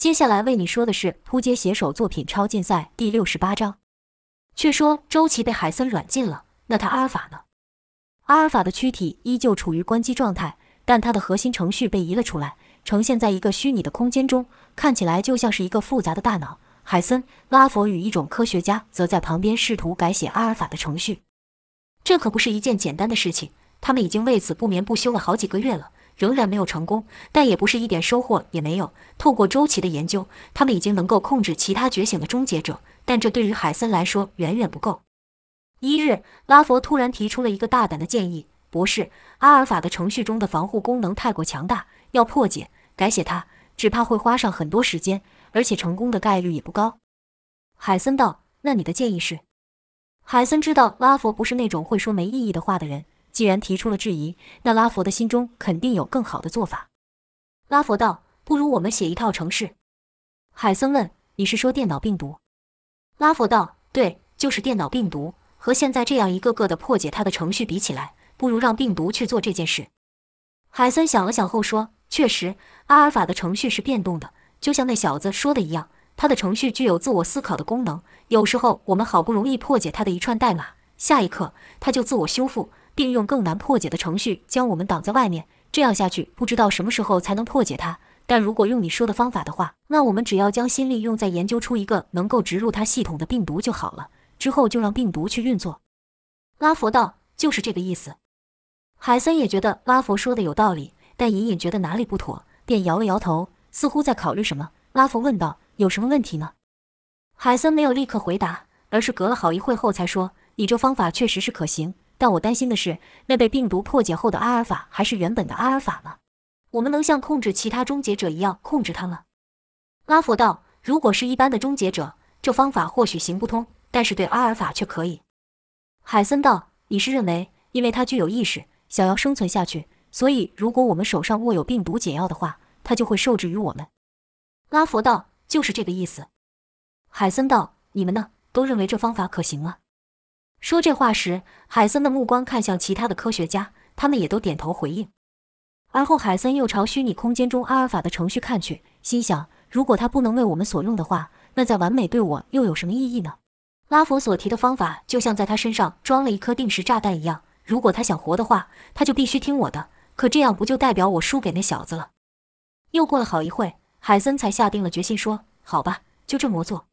接下来为你说的是扑街写手作品超竞赛第六十八章。却说周琦被海森软禁了，那他阿尔法呢？阿尔法的躯体依旧处于关机状态，但它的核心程序被移了出来，呈现在一个虚拟的空间中，看起来就像是一个复杂的大脑。海森、拉佛与一种科学家则在旁边试图改写阿尔法的程序。这可不是一件简单的事情，他们已经为此不眠不休了好几个月了。仍然没有成功，但也不是一点收获也没有。透过周琦的研究，他们已经能够控制其他觉醒的终结者，但这对于海森来说远远不够。一日，拉佛突然提出了一个大胆的建议：“博士，阿尔法的程序中的防护功能太过强大，要破解改写它，只怕会花上很多时间，而且成功的概率也不高。”海森道：“那你的建议是？”海森知道拉佛不是那种会说没意义的话的人。既然提出了质疑，那拉佛的心中肯定有更好的做法。拉佛道：“不如我们写一套程式。”海森问：“你是说电脑病毒？”拉佛道：“对，就是电脑病毒。和现在这样一个个的破解它的程序比起来，不如让病毒去做这件事。”海森想了想后说：“确实，阿尔法的程序是变动的，就像那小子说的一样，他的程序具有自我思考的功能。有时候我们好不容易破解他的一串代码，下一刻他就自我修复。”并用更难破解的程序将我们挡在外面，这样下去不知道什么时候才能破解它。但如果用你说的方法的话，那我们只要将心力用在研究出一个能够植入它系统的病毒就好了，之后就让病毒去运作。拉佛道：“就是这个意思。”海森也觉得拉佛说的有道理，但隐隐觉得哪里不妥，便摇了摇头，似乎在考虑什么。拉佛问道：“有什么问题呢？”海森没有立刻回答，而是隔了好一会后才说：“你这方法确实是可行。”但我担心的是，那被病毒破解后的阿尔法还是原本的阿尔法吗？我们能像控制其他终结者一样控制它吗？拉佛道：“如果是一般的终结者，这方法或许行不通，但是对阿尔法却可以。”海森道：“你是认为，因为它具有意识，想要生存下去，所以如果我们手上握有病毒解药的话，它就会受制于我们？”拉佛道：“就是这个意思。”海森道：“你们呢？都认为这方法可行吗？”说这话时，海森的目光看向其他的科学家，他们也都点头回应。而后，海森又朝虚拟空间中阿尔法的程序看去，心想：如果它不能为我们所用的话，那在完美对我又有什么意义呢？拉佛所提的方法就像在他身上装了一颗定时炸弹一样，如果他想活的话，他就必须听我的。可这样不就代表我输给那小子了？又过了好一会，海森才下定了决心，说：“好吧，就这么做。”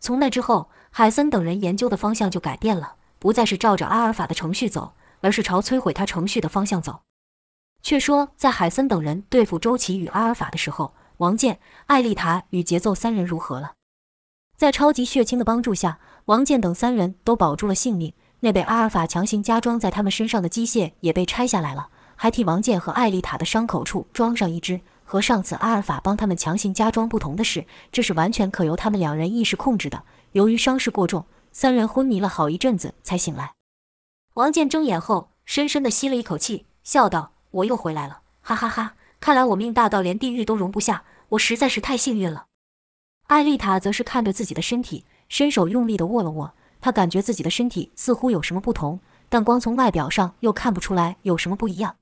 从那之后，海森等人研究的方向就改变了，不再是照着阿尔法的程序走，而是朝摧毁他程序的方向走。却说，在海森等人对付周琦与阿尔法的时候，王健、艾丽塔与节奏三人如何了？在超级血清的帮助下，王健等三人都保住了性命。那被阿尔法强行加装在他们身上的机械也被拆下来了，还替王健和艾丽塔的伤口处装上一只。和上次阿尔法帮他们强行加装不同的是，这是完全可由他们两人意识控制的。由于伤势过重，三人昏迷了好一阵子才醒来。王健睁眼后，深深地吸了一口气，笑道：“我又回来了，哈哈哈！看来我命大到连地狱都容不下，我实在是太幸运了。”艾丽塔则是看着自己的身体，伸手用力地握了握，她感觉自己的身体似乎有什么不同，但光从外表上又看不出来有什么不一样。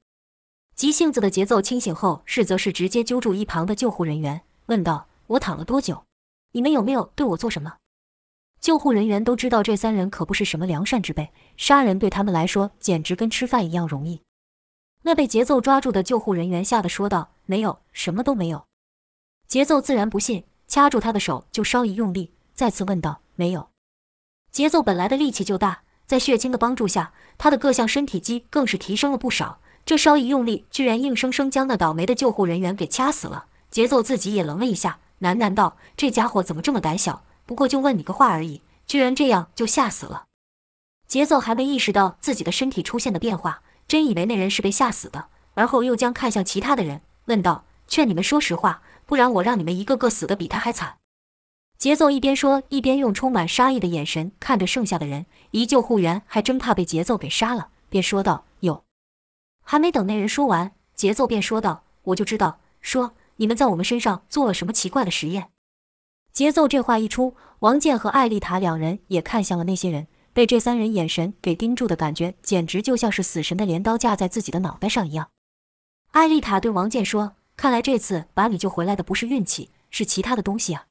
急性子的节奏清醒后，是则是直接揪住一旁的救护人员，问道：“我躺了多久？你们有没有对我做什么？”救护人员都知道这三人可不是什么良善之辈，杀人对他们来说简直跟吃饭一样容易。那被节奏抓住的救护人员吓得说道：“没有，什么都没有。”节奏自然不信，掐住他的手就稍一用力，再次问道：“没有？”节奏本来的力气就大，在血清的帮助下，他的各项身体肌更是提升了不少。这稍一用力，居然硬生生将那倒霉的救护人员给掐死了。节奏自己也愣了一下，喃喃道：“这家伙怎么这么胆小？不过就问你个话而已，居然这样就吓死了。”节奏还没意识到自己的身体出现的变化，真以为那人是被吓死的，而后又将看向其他的人，问道：“劝你们说实话，不然我让你们一个个死的比他还惨。”节奏一边说，一边用充满杀意的眼神看着剩下的人。一救护员还真怕被节奏给杀了，便说道：“有。”还没等那人说完，节奏便说道：“我就知道，说你们在我们身上做了什么奇怪的实验。”节奏这话一出，王健和艾丽塔两人也看向了那些人，被这三人眼神给盯住的感觉，简直就像是死神的镰刀架在自己的脑袋上一样。艾丽塔对王健说：“看来这次把你救回来的不是运气，是其他的东西啊！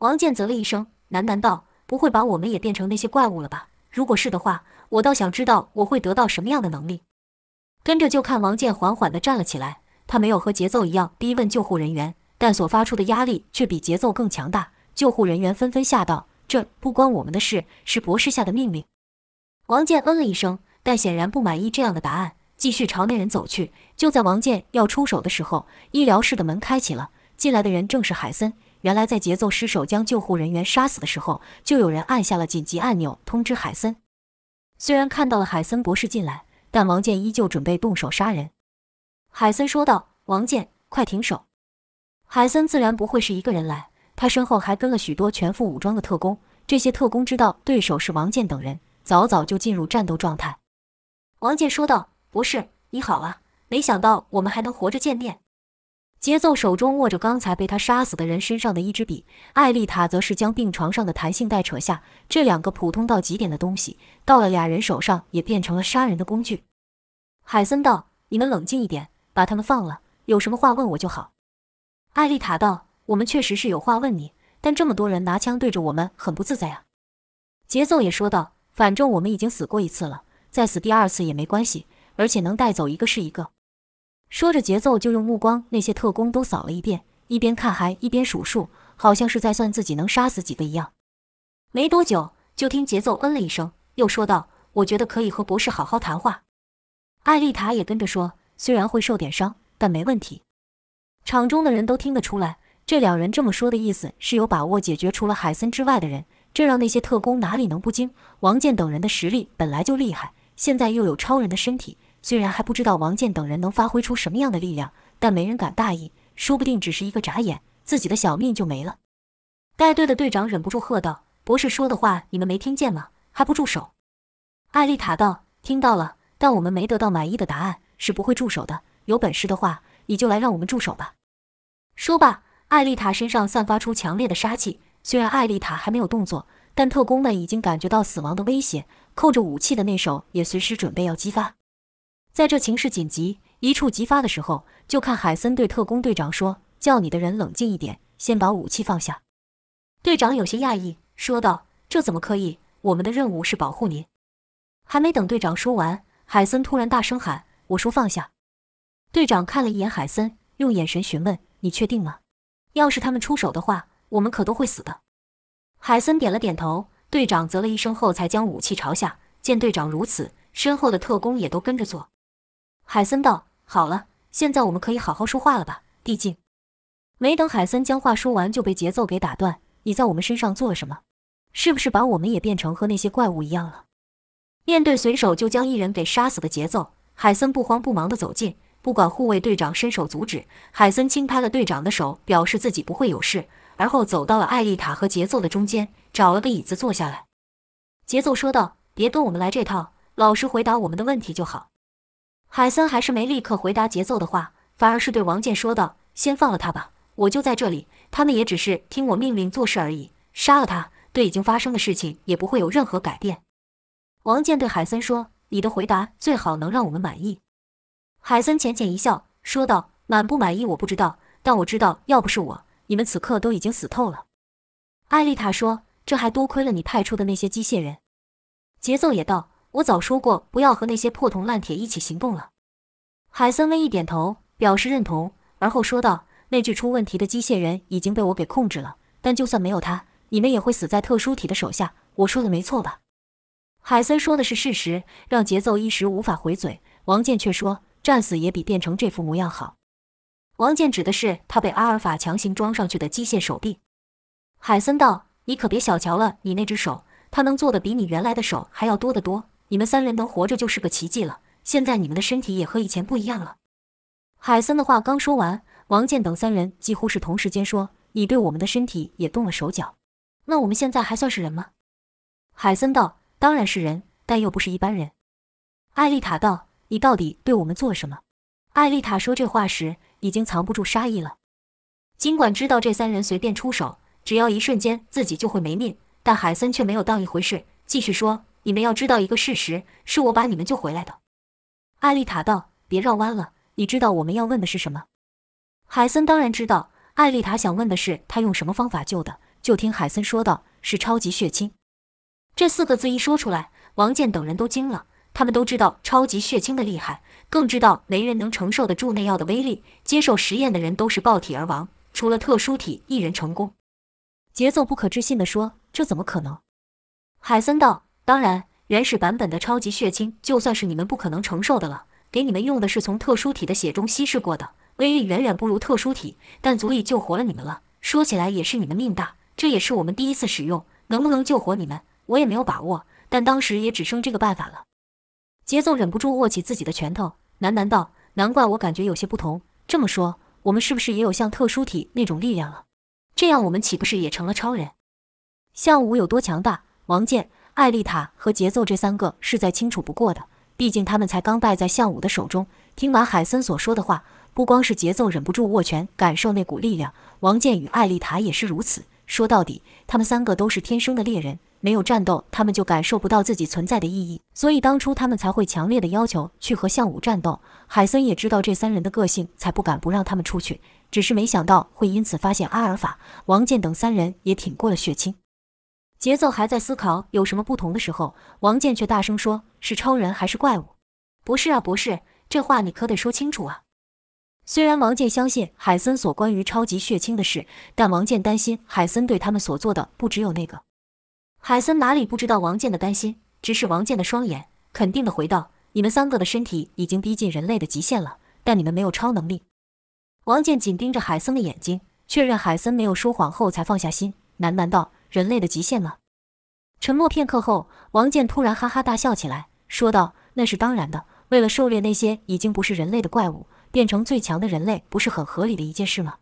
王健啧了一声，喃喃道：“不会把我们也变成那些怪物了吧？如果是的话，我倒想知道我会得到什么样的能力。”跟着就看王健缓缓地站了起来，他没有和节奏一样逼问救护人员，但所发出的压力却比节奏更强大。救护人员纷纷吓到：“这不关我们的事，是博士下的命令。”王健嗯了一声，但显然不满意这样的答案，继续朝那人走去。就在王健要出手的时候，医疗室的门开启了，进来的人正是海森。原来，在节奏失手将救护人员杀死的时候，就有人按下了紧急按钮通知海森。虽然看到了海森博士进来，但王健依旧准备动手杀人。海森说道：“王健，快停手！”海森自然不会是一个人来，他身后还跟了许多全副武装的特工。这些特工知道对手是王健等人，早早就进入战斗状态。王健说道：“博士，你好啊！没想到我们还能活着见面。”节奏手中握着刚才被他杀死的人身上的一支笔，艾丽塔则是将病床上的弹性带扯下。这两个普通到极点的东西，到了俩人手上也变成了杀人的工具。海森道：“你们冷静一点，把他们放了，有什么话问我就好。”艾丽塔道：“我们确实是有话问你，但这么多人拿枪对着我们，很不自在啊。”节奏也说道：“反正我们已经死过一次了，再死第二次也没关系，而且能带走一个是一个。”说着，节奏就用目光那些特工都扫了一遍，一边看还一边数数，好像是在算自己能杀死几个一样。没多久，就听节奏嗯了一声，又说道：“我觉得可以和博士好好谈话。”艾丽塔也跟着说：“虽然会受点伤，但没问题。”场中的人都听得出来，这两人这么说的意思是有把握解决除了海森之外的人，这让那些特工哪里能不惊？王健等人的实力本来就厉害，现在又有超人的身体。虽然还不知道王健等人能发挥出什么样的力量，但没人敢大意，说不定只是一个眨眼，自己的小命就没了。带队的队长忍不住喝道：“博士说的话你们没听见吗？还不住手！”艾丽塔道：“听到了，但我们没得到满意的答案，是不会住手的。有本事的话，你就来让我们住手吧。”说罢，艾丽塔身上散发出强烈的杀气。虽然艾丽塔还没有动作，但特工们已经感觉到死亡的威胁，扣着武器的那手也随时准备要激发。在这情势紧急、一触即发的时候，就看海森对特工队长说：“叫你的人冷静一点，先把武器放下。”队长有些讶异，说道：“这怎么可以？我们的任务是保护您。”还没等队长说完，海森突然大声喊：“我说放下！”队长看了一眼海森，用眼神询问：“你确定吗？要是他们出手的话，我们可都会死的。”海森点了点头。队长啧了一声后，才将武器朝下。见队长如此，身后的特工也都跟着做。海森道：“好了，现在我们可以好好说话了吧？”毕竟，没等海森将话说完，就被节奏给打断。你在我们身上做了什么？是不是把我们也变成和那些怪物一样了？面对随手就将一人给杀死的节奏，海森不慌不忙地走近，不管护卫队长伸手阻止，海森轻拍了队长的手，表示自己不会有事，而后走到了艾丽塔和节奏的中间，找了个椅子坐下来。节奏说道：“别跟我们来这套，老实回答我们的问题就好。”海森还是没立刻回答节奏的话，反而是对王健说道：“先放了他吧，我就在这里。他们也只是听我命令做事而已。杀了他，对已经发生的事情也不会有任何改变。”王健对海森说：“你的回答最好能让我们满意。”海森浅浅一笑，说道：“满不满意我不知道，但我知道，要不是我，你们此刻都已经死透了。”艾丽塔说：“这还多亏了你派出的那些机械人。”节奏也道。我早说过，不要和那些破铜烂铁一起行动了。海森微一点头，表示认同，而后说道：“那具出问题的机械人已经被我给控制了，但就算没有他，你们也会死在特殊体的手下。我说的没错吧？”海森说的是事实，让节奏一时无法回嘴。王健却说：“战死也比变成这副模样好。”王健指的是他被阿尔法强行装上去的机械手臂。海森道：“你可别小瞧了你那只手，他能做的比你原来的手还要多得多。”你们三人能活着就是个奇迹了。现在你们的身体也和以前不一样了。海森的话刚说完，王健等三人几乎是同时间说：“你对我们的身体也动了手脚，那我们现在还算是人吗？”海森道：“当然是人，但又不是一般人。”艾丽塔道：“你到底对我们做什么？”艾丽塔说这话时已经藏不住杀意了。尽管知道这三人随便出手，只要一瞬间自己就会没命，但海森却没有当一回事，继续说。你们要知道一个事实，是我把你们救回来的。艾丽塔道：“别绕弯了，你知道我们要问的是什么？”海森当然知道。艾丽塔想问的是他用什么方法救的，就听海森说道：“是超级血清。”这四个字一说出来，王健等人都惊了。他们都知道超级血清的厉害，更知道没人能承受得住那药的威力。接受实验的人都是爆体而亡，除了特殊体一人成功。节奏不可置信地说：“这怎么可能？”海森道：“当然，原始版本的超级血清就算是你们不可能承受的了。给你们用的是从特殊体的血中稀释过的，威力远远不如特殊体，但足以救活了你们了。说起来也是你们命大，这也是我们第一次使用，能不能救活你们，我也没有把握。但当时也只剩这个办法了。”节奏忍不住握起自己的拳头，喃喃道：“难怪我感觉有些不同。这么说，我们是不是也有像特殊体那种力量了？这样我们岂不是也成了超人？项武有多强大？王健、艾丽塔和节奏这三个是再清楚不过的。毕竟他们才刚败在项武的手中。听完海森所说的话，不光是节奏忍不住握拳感受那股力量，王健与艾丽塔也是如此。说到底，他们三个都是天生的猎人。”没有战斗，他们就感受不到自己存在的意义，所以当初他们才会强烈的要求去和项武战斗。海森也知道这三人的个性，才不敢不让他们出去。只是没想到会因此发现阿尔法、王健等三人也挺过了血清。节奏还在思考有什么不同的时候，王健却大声说：“是超人还是怪物？”“不是啊，博士，这话你可得说清楚啊！”虽然王健相信海森所关于超级血清的事，但王健担心海森对他们所做的不只有那个。海森哪里不知道王健的担心，直视王健的双眼，肯定的回道：“你们三个的身体已经逼近人类的极限了，但你们没有超能力。”王健紧盯着海森的眼睛，确认海森没有说谎后，才放下心，喃喃道：“人类的极限吗？”沉默片刻后，王健突然哈哈大笑起来，说道：“那是当然的，为了狩猎那些已经不是人类的怪物，变成最强的人类，不是很合理的一件事吗？”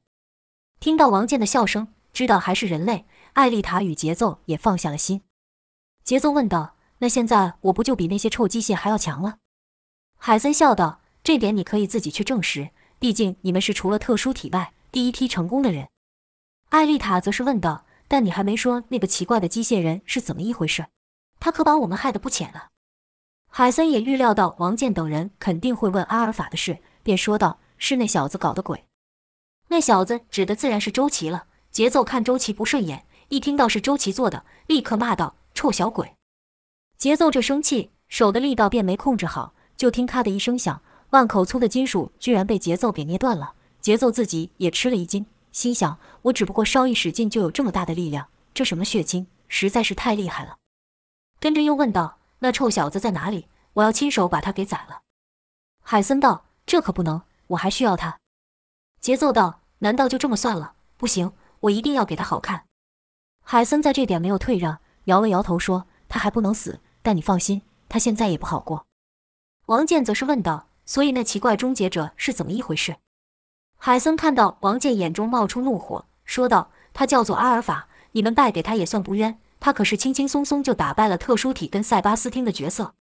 听到王健的笑声，知道还是人类。艾丽塔与节奏也放下了心。节奏问道：“那现在我不就比那些臭机械还要强了？”海森笑道：“这点你可以自己去证实，毕竟你们是除了特殊体外第一批成功的人。”艾丽塔则是问道：“但你还没说那个奇怪的机械人是怎么一回事？他可把我们害得不浅了。”海森也预料到王健等人肯定会问阿尔法的事，便说道：“是那小子搞的鬼。”那小子指的自然是周琦了。节奏看周琦不顺眼。一听到是周琦做的，立刻骂道：“臭小鬼！”节奏这生气，手的力道便没控制好，就听咔的一声响，万口粗的金属居然被节奏给捏断了。节奏自己也吃了一惊，心想：“我只不过稍一使劲就有这么大的力量，这什么血清，实在是太厉害了。”跟着又问道：“那臭小子在哪里？我要亲手把他给宰了。”海森道：“这可不能，我还需要他。”节奏道：“难道就这么算了？不行，我一定要给他好看。”海森在这点没有退让，摇了摇头说：“他还不能死，但你放心，他现在也不好过。”王健则是问道：“所以那奇怪终结者是怎么一回事？”海森看到王健眼中冒出怒火，说道：“他叫做阿尔法，你们败给他也算不冤。他可是轻轻松松就打败了特殊体跟塞巴斯汀的角色，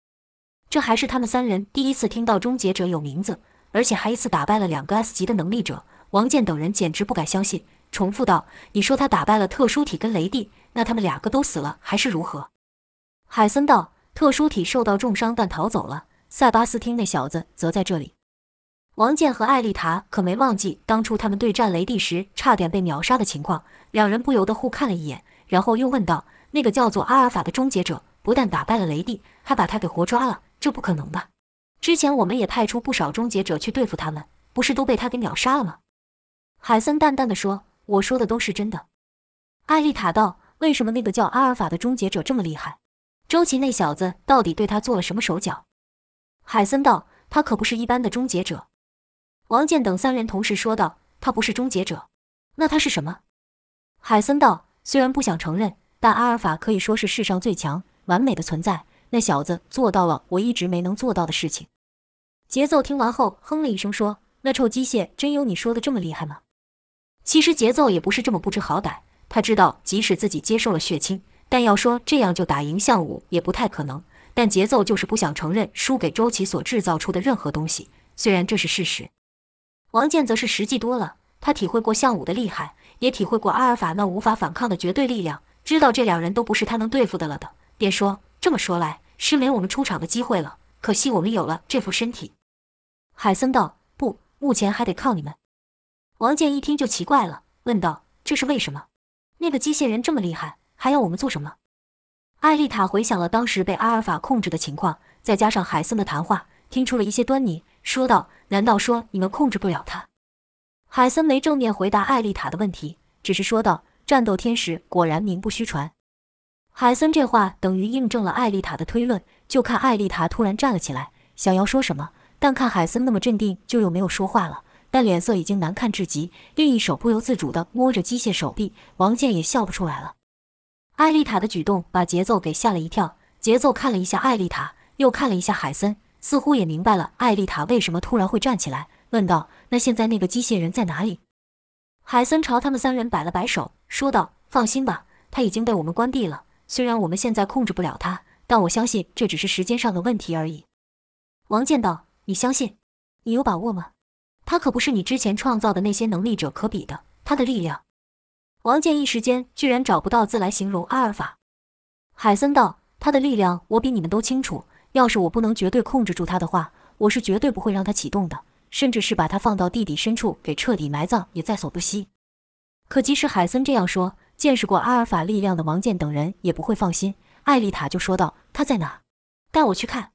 这还是他们三人第一次听到终结者有名字，而且还一次打败了两个 S 级的能力者。王健等人简直不敢相信。”重复道：“你说他打败了特殊体跟雷帝，那他们两个都死了还是如何？”海森道：“特殊体受到重伤但逃走了，塞巴斯汀那小子则在这里。”王健和艾丽塔可没忘记当初他们对战雷帝时差点被秒杀的情况，两人不由得互看了一眼，然后又问道：“那个叫做阿尔法的终结者不但打败了雷帝，还把他给活抓了？这不可能吧？之前我们也派出不少终结者去对付他们，不是都被他给秒杀了吗？”海森淡淡的说。我说的都是真的，艾丽塔道：“为什么那个叫阿尔法的终结者这么厉害？周琦那小子到底对他做了什么手脚？”海森道：“他可不是一般的终结者。”王健等三人同时说道：“他不是终结者，那他是什么？”海森道：“虽然不想承认，但阿尔法可以说是世上最强、完美的存在。那小子做到了我一直没能做到的事情。”节奏听完后哼了一声说：“那臭机械真有你说的这么厉害吗？”其实节奏也不是这么不知好歹，他知道即使自己接受了血清，但要说这样就打赢项武也不太可能。但节奏就是不想承认输给周琦所制造出的任何东西，虽然这是事实。王健则是实际多了，他体会过项武的厉害，也体会过阿尔法那无法反抗的绝对力量，知道这两人都不是他能对付的了的，便说：“这么说来，是没我们出场的机会了。可惜我们有了这副身体。”海森道：“不，目前还得靠你们。”王健一听就奇怪了，问道：“这是为什么？那个机械人这么厉害，还要我们做什么？”艾丽塔回想了当时被阿尔法控制的情况，再加上海森的谈话，听出了一些端倪，说道：“难道说你们控制不了他？”海森没正面回答艾丽塔的问题，只是说道：“战斗天使果然名不虚传。”海森这话等于印证了艾丽塔的推论。就看艾丽塔突然站了起来，想要说什么，但看海森那么镇定，就又没有说话了。但脸色已经难看至极，另一手不由自主地摸着机械手臂。王健也笑不出来了。艾丽塔的举动把节奏给吓了一跳。节奏看了一下艾丽塔，又看了一下海森，似乎也明白了艾丽塔为什么突然会站起来，问道：“那现在那个机械人在哪里？”海森朝他们三人摆了摆手，说道：“放心吧，他已经被我们关闭了。虽然我们现在控制不了他。”但我相信这只是时间上的问题而已。王健道：“你相信？你有把握吗？他可不是你之前创造的那些能力者可比的。他的力量……”王健一时间居然找不到字来形容阿尔法。海森道：“他的力量我比你们都清楚。要是我不能绝对控制住他的话，我是绝对不会让他启动的，甚至是把他放到地底深处给彻底埋葬也在所不惜。”可即使海森这样说，见识过阿尔法力量的王健等人也不会放心。艾丽塔就说道：“他在哪？带我去看。”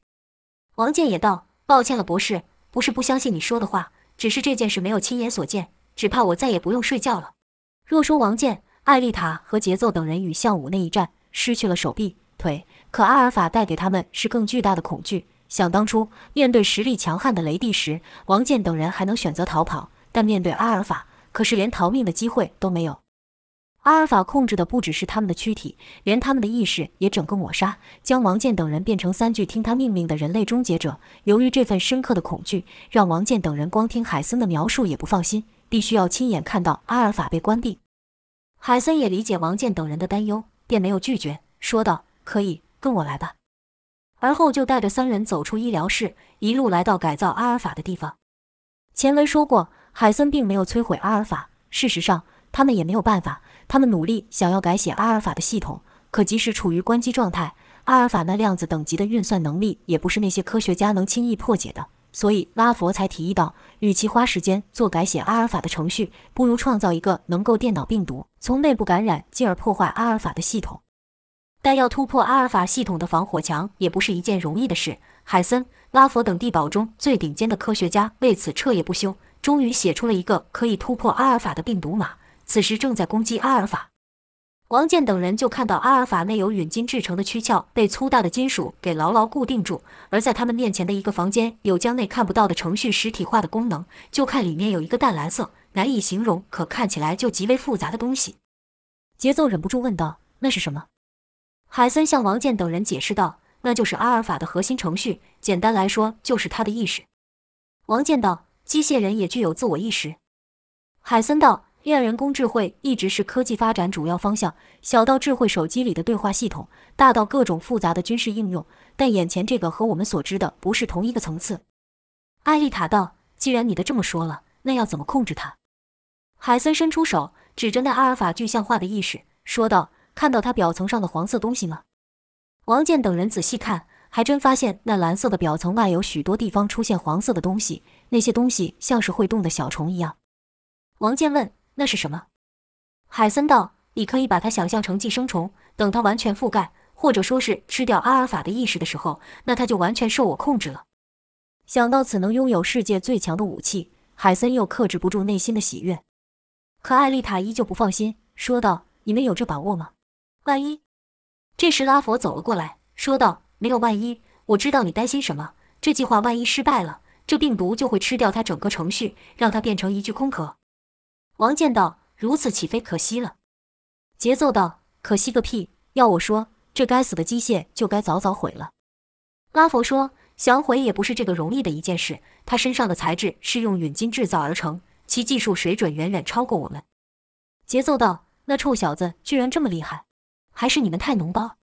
王健也道：“抱歉了，博士，不是不相信你说的话，只是这件事没有亲眼所见，只怕我再也不用睡觉了。”若说王健、艾丽塔和节奏等人与向武那一战失去了手臂、腿，可阿尔法带给他们是更巨大的恐惧。想当初面对实力强悍的雷帝时，王健等人还能选择逃跑，但面对阿尔法，可是连逃命的机会都没有。阿尔法控制的不只是他们的躯体，连他们的意识也整个抹杀，将王健等人变成三具听他命令的人类终结者。由于这份深刻的恐惧，让王健等人光听海森的描述也不放心，必须要亲眼看到阿尔法被关闭。海森也理解王健等人的担忧，便没有拒绝，说道：“可以，跟我来吧。”而后就带着三人走出医疗室，一路来到改造阿尔法的地方。前文说过，海森并没有摧毁阿尔法，事实上，他们也没有办法。他们努力想要改写阿尔法的系统，可即使处于关机状态，阿尔法那量子等级的运算能力也不是那些科学家能轻易破解的。所以拉佛才提议道：与其花时间做改写阿尔法的程序，不如创造一个能够电脑病毒，从内部感染，进而破坏阿尔法的系统。但要突破阿尔法系统的防火墙，也不是一件容易的事。海森、拉佛等地堡中最顶尖的科学家为此彻夜不休，终于写出了一个可以突破阿尔法的病毒码。此时正在攻击阿尔法，王健等人就看到阿尔法内有陨金制成的躯壳被粗大的金属给牢牢固定住，而在他们面前的一个房间有将内看不到的程序实体化的功能，就看里面有一个淡蓝色、难以形容可看起来就极为复杂的东西。节奏忍不住问道：“那是什么？”海森向王健等人解释道：“那就是阿尔法的核心程序，简单来说就是他的意识。”王健道：“机械人也具有自我意识。”海森道。验人工智慧一直是科技发展主要方向，小到智慧手机里的对话系统，大到各种复杂的军事应用。但眼前这个和我们所知的不是同一个层次。艾丽塔道：“既然你的这么说了，那要怎么控制它？”海森伸出手指着那阿尔法具象化的意识，说道：“看到它表层上的黄色东西吗？”王健等人仔细看，还真发现那蓝色的表层外有许多地方出现黄色的东西，那些东西像是会动的小虫一样。王健问。那是什么？海森道：“你可以把它想象成寄生虫，等它完全覆盖，或者说是吃掉阿尔法的意识的时候，那它就完全受我控制了。”想到此能拥有世界最强的武器，海森又克制不住内心的喜悦。可艾丽塔依旧不放心，说道：“你们有这把握吗？万一……”这时拉佛走了过来，说道：“没有万一，我知道你担心什么。这计划万一失败了，这病毒就会吃掉它整个程序，让它变成一具空壳。”王健道：“如此岂非可惜了？”节奏道：“可惜个屁！要我说，这该死的机械就该早早毁了。”拉佛说：“想毁也不是这个容易的一件事。他身上的材质是用陨金制造而成，其技术水准远远超过我们。”节奏道：“那臭小子居然这么厉害，还是你们太脓包？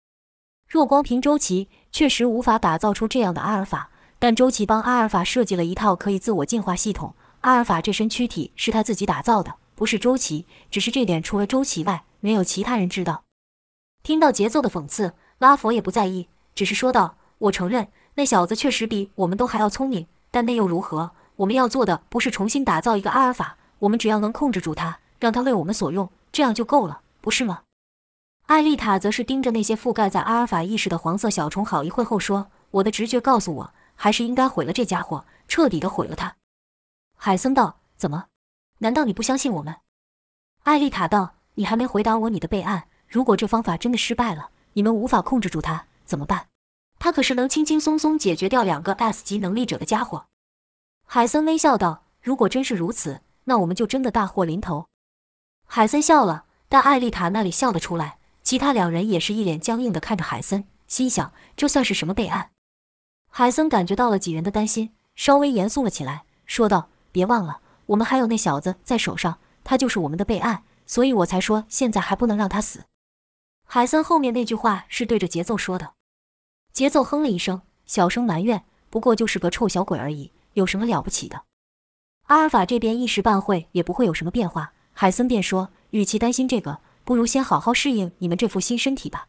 若光凭周琦，确实无法打造出这样的阿尔法。但周琦帮阿尔法设计了一套可以自我进化系统，阿尔法这身躯体是他自己打造的。”不是周琦，只是这点除了周琦外，没有其他人知道。听到节奏的讽刺，拉佛也不在意，只是说道：“我承认，那小子确实比我们都还要聪明，但那又如何？我们要做的不是重新打造一个阿尔法，我们只要能控制住他，让他为我们所用，这样就够了，不是吗？艾丽塔则是盯着那些覆盖在阿尔法意识的黄色小虫好一会后说：“我的直觉告诉我，还是应该毁了这家伙，彻底的毁了他。”海森道：“怎么？难道你不相信我们？”艾丽塔道：“你还没回答我你的备案。如果这方法真的失败了，你们无法控制住他，怎么办？他可是能轻轻松松解决掉两个 S 级能力者的家伙。”海森微笑道：“如果真是如此，那我们就真的大祸临头。”海森笑了，但艾丽塔那里笑得出来。其他两人也是一脸僵硬的看着海森，心想这算是什么备案？海森感觉到了几人的担心，稍微严肃了起来，说道：“别忘了，我们还有那小子在手上，他就是我们的备案，所以我才说现在还不能让他死。”海森后面那句话是对着节奏说的。节奏哼了一声，小声埋怨：“不过就是个臭小鬼而已，有什么了不起的？”阿尔法这边一时半会也不会有什么变化，海森便说：“与其担心这个。”不如先好好适应你们这副新身体吧。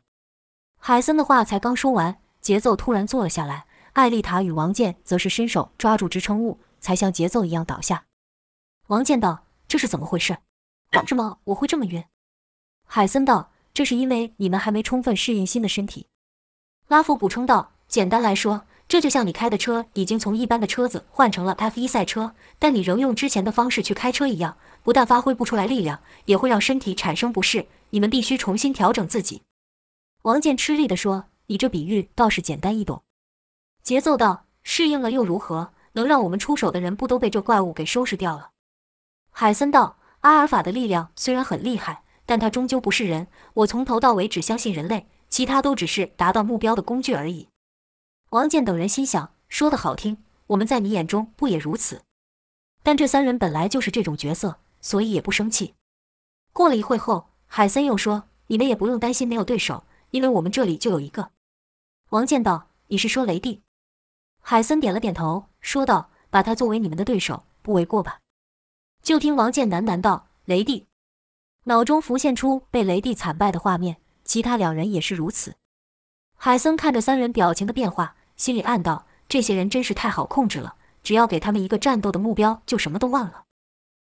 海森的话才刚说完，节奏突然坐了下来。艾丽塔与王健则是伸手抓住支撑物，才像节奏一样倒下。王健道：“这是怎么回事？为什么我会这么晕？”海森道：“这是因为你们还没充分适应新的身体。”拉夫补充道：“简单来说，这就像你开的车已经从一般的车子换成了 F1 赛车，但你仍用之前的方式去开车一样。”不但发挥不出来力量，也会让身体产生不适。你们必须重新调整自己。”王健吃力地说，“你这比喻倒是简单易懂。”节奏道：“适应了又如何？能让我们出手的人不都被这怪物给收拾掉了？”海森道：“阿尔法的力量虽然很厉害，但他终究不是人。我从头到尾只相信人类，其他都只是达到目标的工具而已。”王健等人心想：“说的好听，我们在你眼中不也如此？但这三人本来就是这种角色。”所以也不生气。过了一会后，海森又说：“你们也不用担心没有对手，因为我们这里就有一个。”王健道：“你是说雷帝？”海森点了点头，说道：“把他作为你们的对手，不为过吧？”就听王健喃喃道：“雷帝。”脑中浮现出被雷帝惨败的画面，其他两人也是如此。海森看着三人表情的变化，心里暗道：“这些人真是太好控制了，只要给他们一个战斗的目标，就什么都忘了。”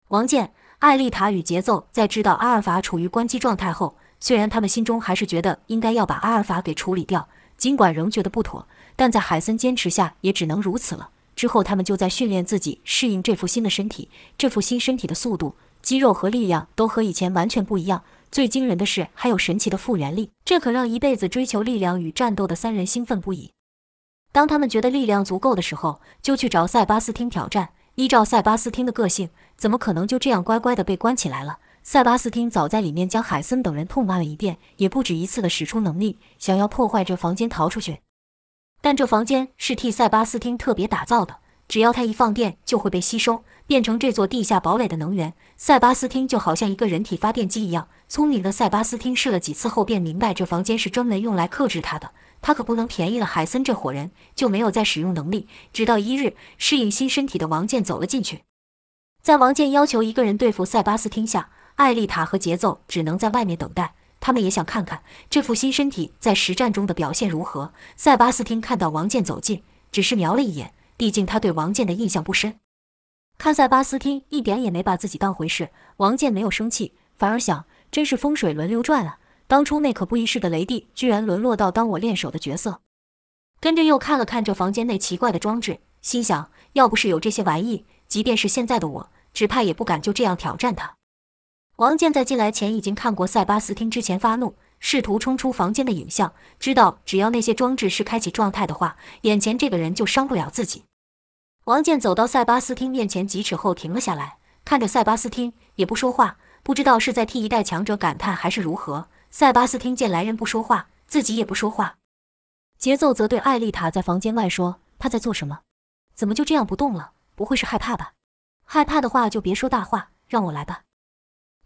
王健、艾丽塔与节奏在知道阿尔法处于关机状态后，虽然他们心中还是觉得应该要把阿尔法给处理掉，尽管仍觉得不妥，但在海森坚持下，也只能如此了。之后，他们就在训练自己适应这副新的身体。这副新身体的速度、肌肉和力量都和以前完全不一样。最惊人的是，还有神奇的复原力，这可让一辈子追求力量与战斗的三人兴奋不已。当他们觉得力量足够的时候，就去找塞巴斯汀挑战。依照塞巴斯汀的个性，怎么可能就这样乖乖的被关起来了？塞巴斯汀早在里面将海森等人痛骂了一遍，也不止一次的使出能力，想要破坏这房间逃出去。但这房间是替塞巴斯汀特别打造的，只要他一放电，就会被吸收，变成这座地下堡垒的能源。塞巴斯汀就好像一个人体发电机一样，聪明的塞巴斯汀试了几次后，便明白这房间是专门用来克制他的。他可不能便宜了海森这伙人，就没有再使用能力。直到一日，适应新身体的王健走了进去，在王健要求一个人对付塞巴斯汀下，艾丽塔和节奏只能在外面等待。他们也想看看这副新身体在实战中的表现如何。塞巴斯汀看到王健走近，只是瞄了一眼，毕竟他对王健的印象不深。看塞巴斯汀一点也没把自己当回事，王健没有生气，反而想：真是风水轮流转啊。当初那可不一世的雷帝，居然沦落到当我练手的角色。跟着又看了看这房间内奇怪的装置，心想：要不是有这些玩意，即便是现在的我，只怕也不敢就这样挑战他。王健在进来前已经看过塞巴斯汀之前发怒、试图冲出房间的影像，知道只要那些装置是开启状态的话，眼前这个人就伤不了自己。王健走到塞巴斯汀面前几尺后停了下来，看着塞巴斯汀，也不说话，不知道是在替一代强者感叹还是如何。塞巴斯汀见来人不说话，自己也不说话。节奏则对艾丽塔在房间外说：“他在做什么？怎么就这样不动了？不会是害怕吧？害怕的话就别说大话，让我来吧。”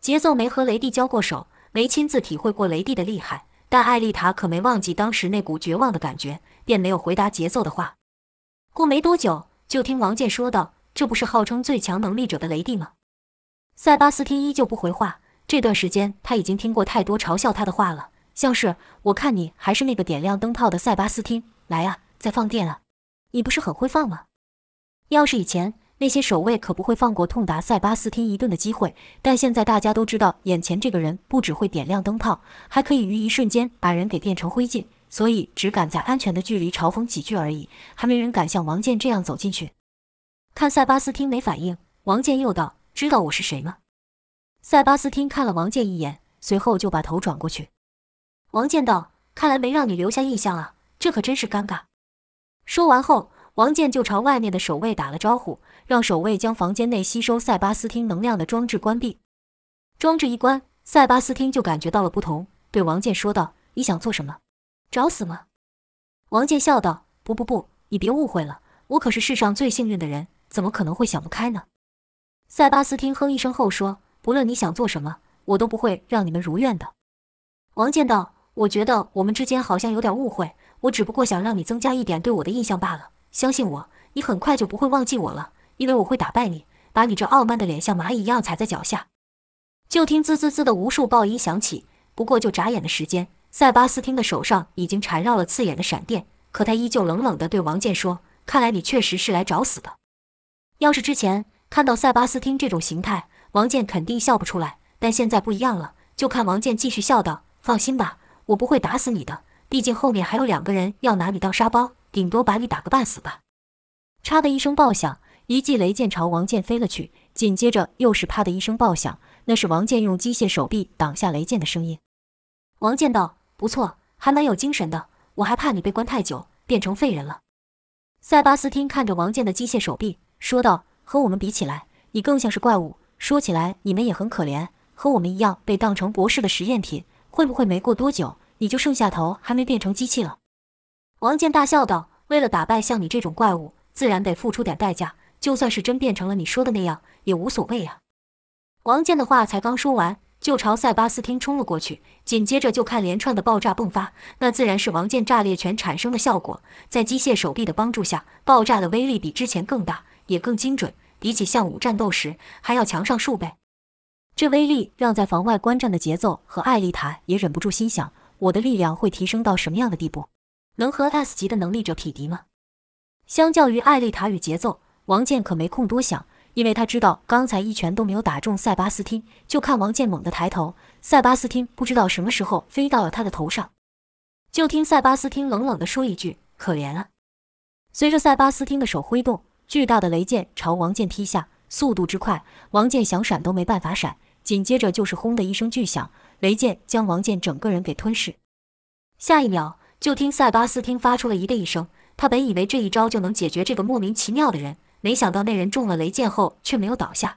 节奏没和雷帝交过手，没亲自体会过雷帝的厉害，但艾丽塔可没忘记当时那股绝望的感觉，便没有回答节奏的话。过没多久，就听王健说道：“这不是号称最强能力者的雷帝吗？”塞巴斯汀依旧不回话。这段时间他已经听过太多嘲笑他的话了，像是“我看你还是那个点亮灯泡的塞巴斯汀，来啊，再放电啊，你不是很会放吗？”要是以前那些守卫可不会放过痛打塞巴斯汀一顿的机会。但现在大家都知道，眼前这个人不只会点亮灯泡，还可以于一瞬间把人给变成灰烬，所以只敢在安全的距离嘲讽几句而已，还没人敢像王健这样走进去。看塞巴斯汀没反应，王健又道：“知道我是谁吗？”塞巴斯汀看了王健一眼，随后就把头转过去。王健道：“看来没让你留下印象啊，这可真是尴尬。”说完后。王健就朝外面的守卫打了招呼，让守卫将房间内吸收塞巴斯汀能量的装置关闭。装置一关，塞巴斯汀就感觉到了不同，对王健说道：“你想做什么？找死吗？”王健笑道：“不不不，你别误会了，我可是世上最幸运的人，怎么可能会想不开呢？”塞巴斯汀哼一声后说：“不论你想做什么，我都不会让你们如愿的。”王健道：“我觉得我们之间好像有点误会，我只不过想让你增加一点对我的印象罢了。”相信我，你很快就不会忘记我了，因为我会打败你，把你这傲慢的脸像蚂蚁一样踩在脚下。就听滋滋滋的无数爆音响起，不过就眨眼的时间，塞巴斯汀的手上已经缠绕了刺眼的闪电，可他依旧冷冷地对王健说：“看来你确实是来找死的。”要是之前看到塞巴斯汀这种形态，王健肯定笑不出来，但现在不一样了，就看王健继续笑道：“放心吧，我不会打死你的，毕竟后面还有两个人要拿你当沙包。”顶多把你打个半死吧！嚓的一声爆响，一记雷剑朝王健飞了去，紧接着又是啪的一声爆响，那是王健用机械手臂挡下雷剑的声音。王健道：“不错，还蛮有精神的。我还怕你被关太久，变成废人了。”塞巴斯汀看着王健的机械手臂，说道：“和我们比起来，你更像是怪物。说起来，你们也很可怜，和我们一样被当成博士的实验品。会不会没过多久，你就剩下头还没变成机器了？”王健大笑道：“为了打败像你这种怪物，自然得付出点代价。就算是真变成了你说的那样，也无所谓啊。”王健的话才刚说完，就朝塞巴斯汀冲了过去。紧接着就看连串的爆炸迸发，那自然是王健炸裂拳产生的效果。在机械手臂的帮助下，爆炸的威力比之前更大，也更精准，比起向武战斗时还要强上数倍。这威力让在房外观战的节奏和艾丽塔也忍不住心想：我的力量会提升到什么样的地步？能和 S 级的能力者匹敌吗？相较于艾丽塔与节奏，王健可没空多想，因为他知道刚才一拳都没有打中塞巴斯汀。就看王健猛地抬头，塞巴斯汀不知道什么时候飞到了他的头上。就听塞巴斯汀冷冷地说一句：“可怜啊！”随着塞巴斯汀的手挥动，巨大的雷剑朝王健劈下，速度之快，王健想闪都没办法闪。紧接着就是轰的一声巨响，雷剑将王健整个人给吞噬。下一秒。就听塞巴斯汀发出了一个一声，他本以为这一招就能解决这个莫名其妙的人，没想到那人中了雷箭后却没有倒下，